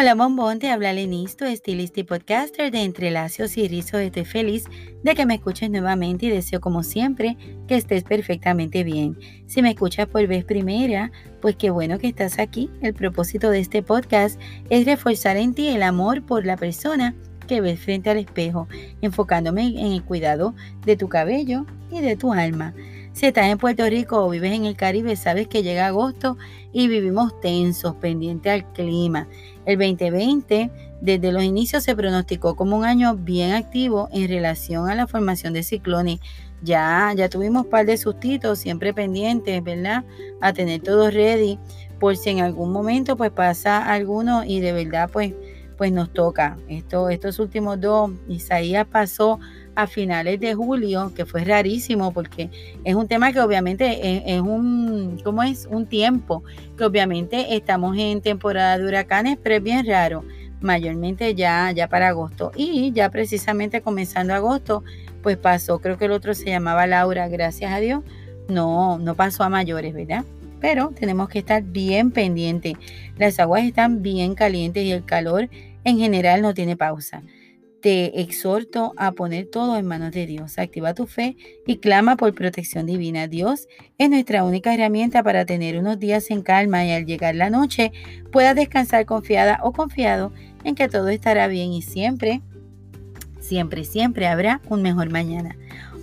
Hola bombón, te habla Lenis, tu estilista y podcaster de Entrelacios y Rizos. Estoy feliz de que me escuches nuevamente y deseo como siempre que estés perfectamente bien. Si me escuchas por vez primera, pues qué bueno que estás aquí. El propósito de este podcast es reforzar en ti el amor por la persona que ves frente al espejo, enfocándome en el cuidado de tu cabello y de tu alma. Si estás en Puerto Rico o vives en el Caribe, sabes que llega agosto y vivimos tensos, pendientes al clima. El 2020, desde los inicios, se pronosticó como un año bien activo en relación a la formación de ciclones. Ya, ya tuvimos un par de sustitos, siempre pendientes, ¿verdad? A tener todo ready, por si en algún momento pues pasa alguno y de verdad pues, pues nos toca. Esto, estos últimos dos, Isaías pasó a finales de julio, que fue rarísimo porque es un tema que obviamente es, un, ¿cómo es? Un tiempo, que obviamente estamos en temporada de huracanes, pero es bien raro, mayormente ya, ya para agosto. Y ya precisamente comenzando agosto, pues pasó, creo que el otro se llamaba Laura, gracias a Dios, no, no pasó a mayores, ¿verdad? Pero tenemos que estar bien pendientes. Las aguas están bien calientes y el calor en general no tiene pausa. Te exhorto a poner todo en manos de Dios. Activa tu fe y clama por protección divina. Dios es nuestra única herramienta para tener unos días en calma y al llegar la noche puedas descansar confiada o confiado en que todo estará bien y siempre, siempre, siempre habrá un mejor mañana.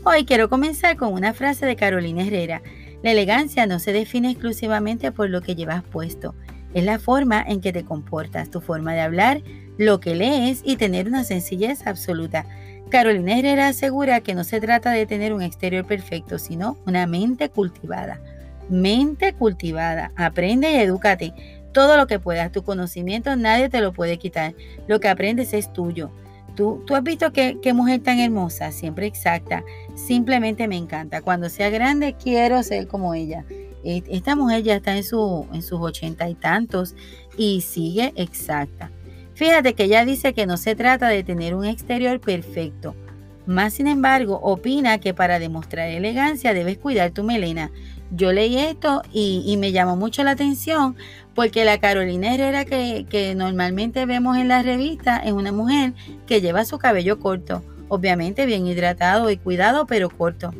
Hoy quiero comenzar con una frase de Carolina Herrera. La elegancia no se define exclusivamente por lo que llevas puesto, es la forma en que te comportas, tu forma de hablar, lo que lees y tener una sencillez absoluta. Carolina Herrera asegura que no se trata de tener un exterior perfecto, sino una mente cultivada. Mente cultivada. Aprende y edúcate. Todo lo que puedas, tu conocimiento nadie te lo puede quitar. Lo que aprendes es tuyo. Tú, tú has visto qué, qué mujer tan hermosa, siempre exacta. Simplemente me encanta. Cuando sea grande quiero ser como ella. Esta mujer ya está en, su, en sus ochenta y tantos y sigue exacta. Fíjate que ella dice que no se trata de tener un exterior perfecto. Más sin embargo, opina que para demostrar elegancia debes cuidar tu melena. Yo leí esto y, me llamó mucho la atención porque la Carolina Herrera que, que normalmente vemos en la revista es una mujer que lleva su cabello corto, obviamente bien hidratado y cuidado, pero corto.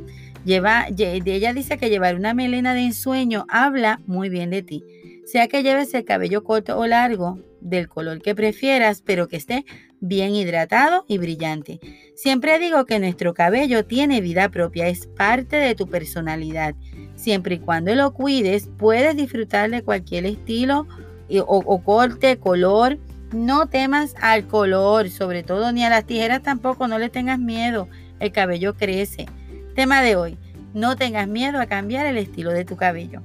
Lleva, ella dice que llevar una melena de ensueño habla muy bien de ti. Sea que lleves el cabello corto o largo, del color que prefieras, pero que esté bien hidratado y brillante. Siempre digo que nuestro cabello tiene vida propia, es parte de tu personalidad. Siempre y cuando lo cuides, puedes disfrutar de cualquier estilo o, o corte, color. No temas al color, sobre todo ni a las tijeras tampoco, no le tengas miedo. El cabello crece. Tema de hoy, no tengas miedo a cambiar el estilo de tu cabello.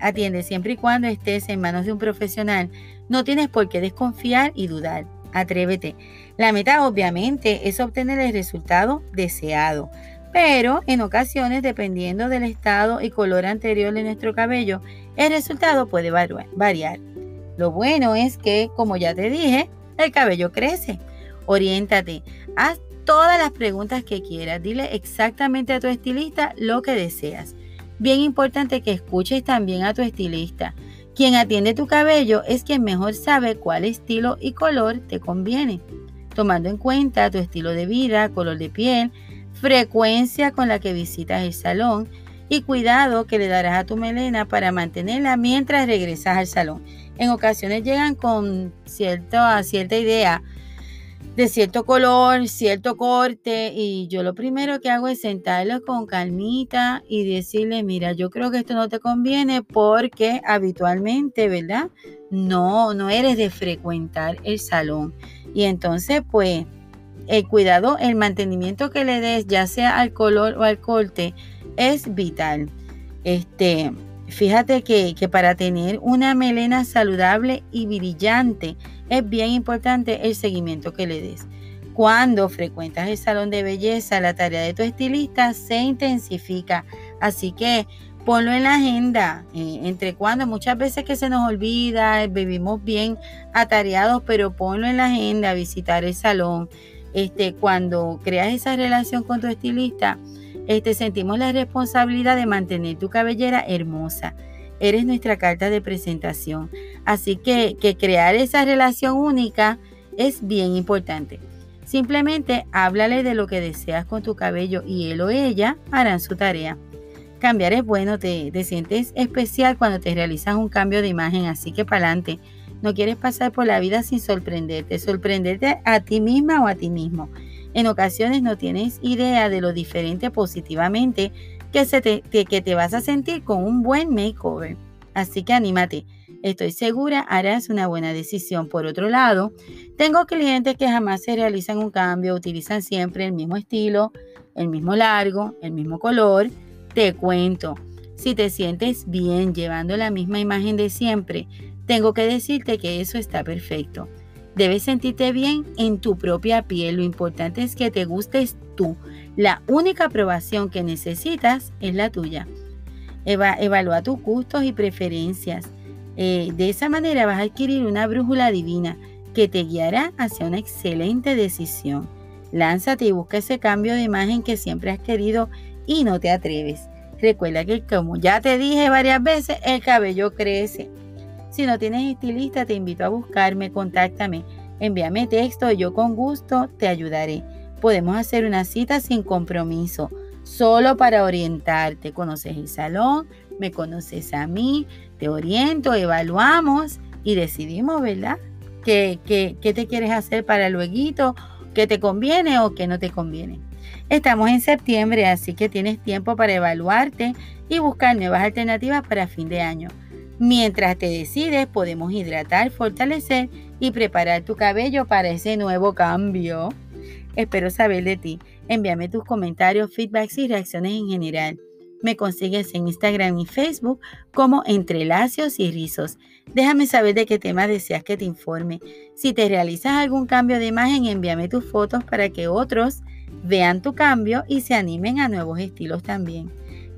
Atiende siempre y cuando estés en manos de un profesional. No tienes por qué desconfiar y dudar. Atrévete. La meta obviamente es obtener el resultado deseado, pero en ocasiones, dependiendo del estado y color anterior de nuestro cabello, el resultado puede variar. Lo bueno es que, como ya te dije, el cabello crece. Oriéntate, haz todas las preguntas que quieras, dile exactamente a tu estilista lo que deseas. Bien importante que escuches también a tu estilista. Quien atiende tu cabello es quien mejor sabe cuál estilo y color te conviene, tomando en cuenta tu estilo de vida, color de piel, frecuencia con la que visitas el salón y cuidado que le darás a tu melena para mantenerla mientras regresas al salón. En ocasiones llegan con cierta, cierta idea de cierto color, cierto corte y yo lo primero que hago es sentarlos con calmita y decirle, mira, yo creo que esto no te conviene porque habitualmente, ¿verdad? No, no eres de frecuentar el salón. Y entonces, pues, el cuidado, el mantenimiento que le des, ya sea al color o al corte, es vital. Este, fíjate que, que para tener una melena saludable y brillante, es bien importante el seguimiento que le des. Cuando frecuentas el salón de belleza, la tarea de tu estilista se intensifica. Así que ponlo en la agenda. Eh, entre cuando muchas veces que se nos olvida, vivimos bien atareados, pero ponlo en la agenda, visitar el salón. Este, cuando creas esa relación con tu estilista, este, sentimos la responsabilidad de mantener tu cabellera hermosa. eres nuestra carta de presentación. Así que, crear esa relación única es bien importante. Simplemente háblale de lo que deseas con tu cabello y él o ella harán su tarea. Cambiar es bueno, te sientes especial cuando te realizas un cambio de imagen, así que para adelante. No quieres pasar por la vida sin sorprenderte, sorprenderte a ti misma o a ti mismo. En ocasiones no tienes idea de lo diferente positivamente que, te, que te vas a sentir con un buen makeover. Así que anímate. Estoy segura harás una buena decisión. Por otro lado, tengo clientes que jamás se realizan un cambio, utilizan siempre el mismo estilo, el mismo largo, el mismo color. Te cuento, si te sientes bien llevando la misma imagen de siempre, tengo que decirte que eso está perfecto. Debes sentirte bien en tu propia piel. Lo importante es que te gustes tú. La única aprobación que necesitas es la tuya. evalúa tus gustos y preferencias. Eh, de esa manera vas a adquirir una brújula divina que te guiará hacia una excelente decisión. Lánzate y busca ese cambio de imagen que siempre has querido y no te atreves. Recuerda que como ya te dije varias veces, el cabello crece. Si no tienes estilista, te invito a buscarme, contáctame, envíame texto y yo con gusto te ayudaré. Podemos hacer una cita sin compromiso, solo para orientarte. Conoces el salón, me conoces a mí, te oriento, evaluamos y decidimos, ¿verdad? ¿Qué, qué, qué te quieres hacer para luego? ¿Qué te conviene o qué no te conviene? Estamos en septiembre, así que tienes tiempo para evaluarte y buscar nuevas alternativas para fin de año. Mientras te decides, podemos hidratar, fortalecer y preparar tu cabello para ese nuevo cambio. Espero saber de ti. Envíame tus comentarios, feedbacks y reacciones en general. Me consigues en Instagram y Facebook como Entrelacios y Rizos. Déjame saber de qué tema deseas que te informe. Si te realizas algún cambio de imagen, envíame tus fotos para que otros vean tu cambio y se animen a nuevos estilos también.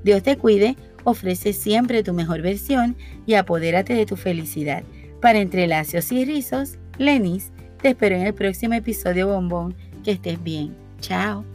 Dios te cuide ofrece siempre tu mejor versión y apodérate de tu felicidad. Para entrelacios y rizos, Lenis, te espero en el próximo episodio bombón. Que estés bien. Chao.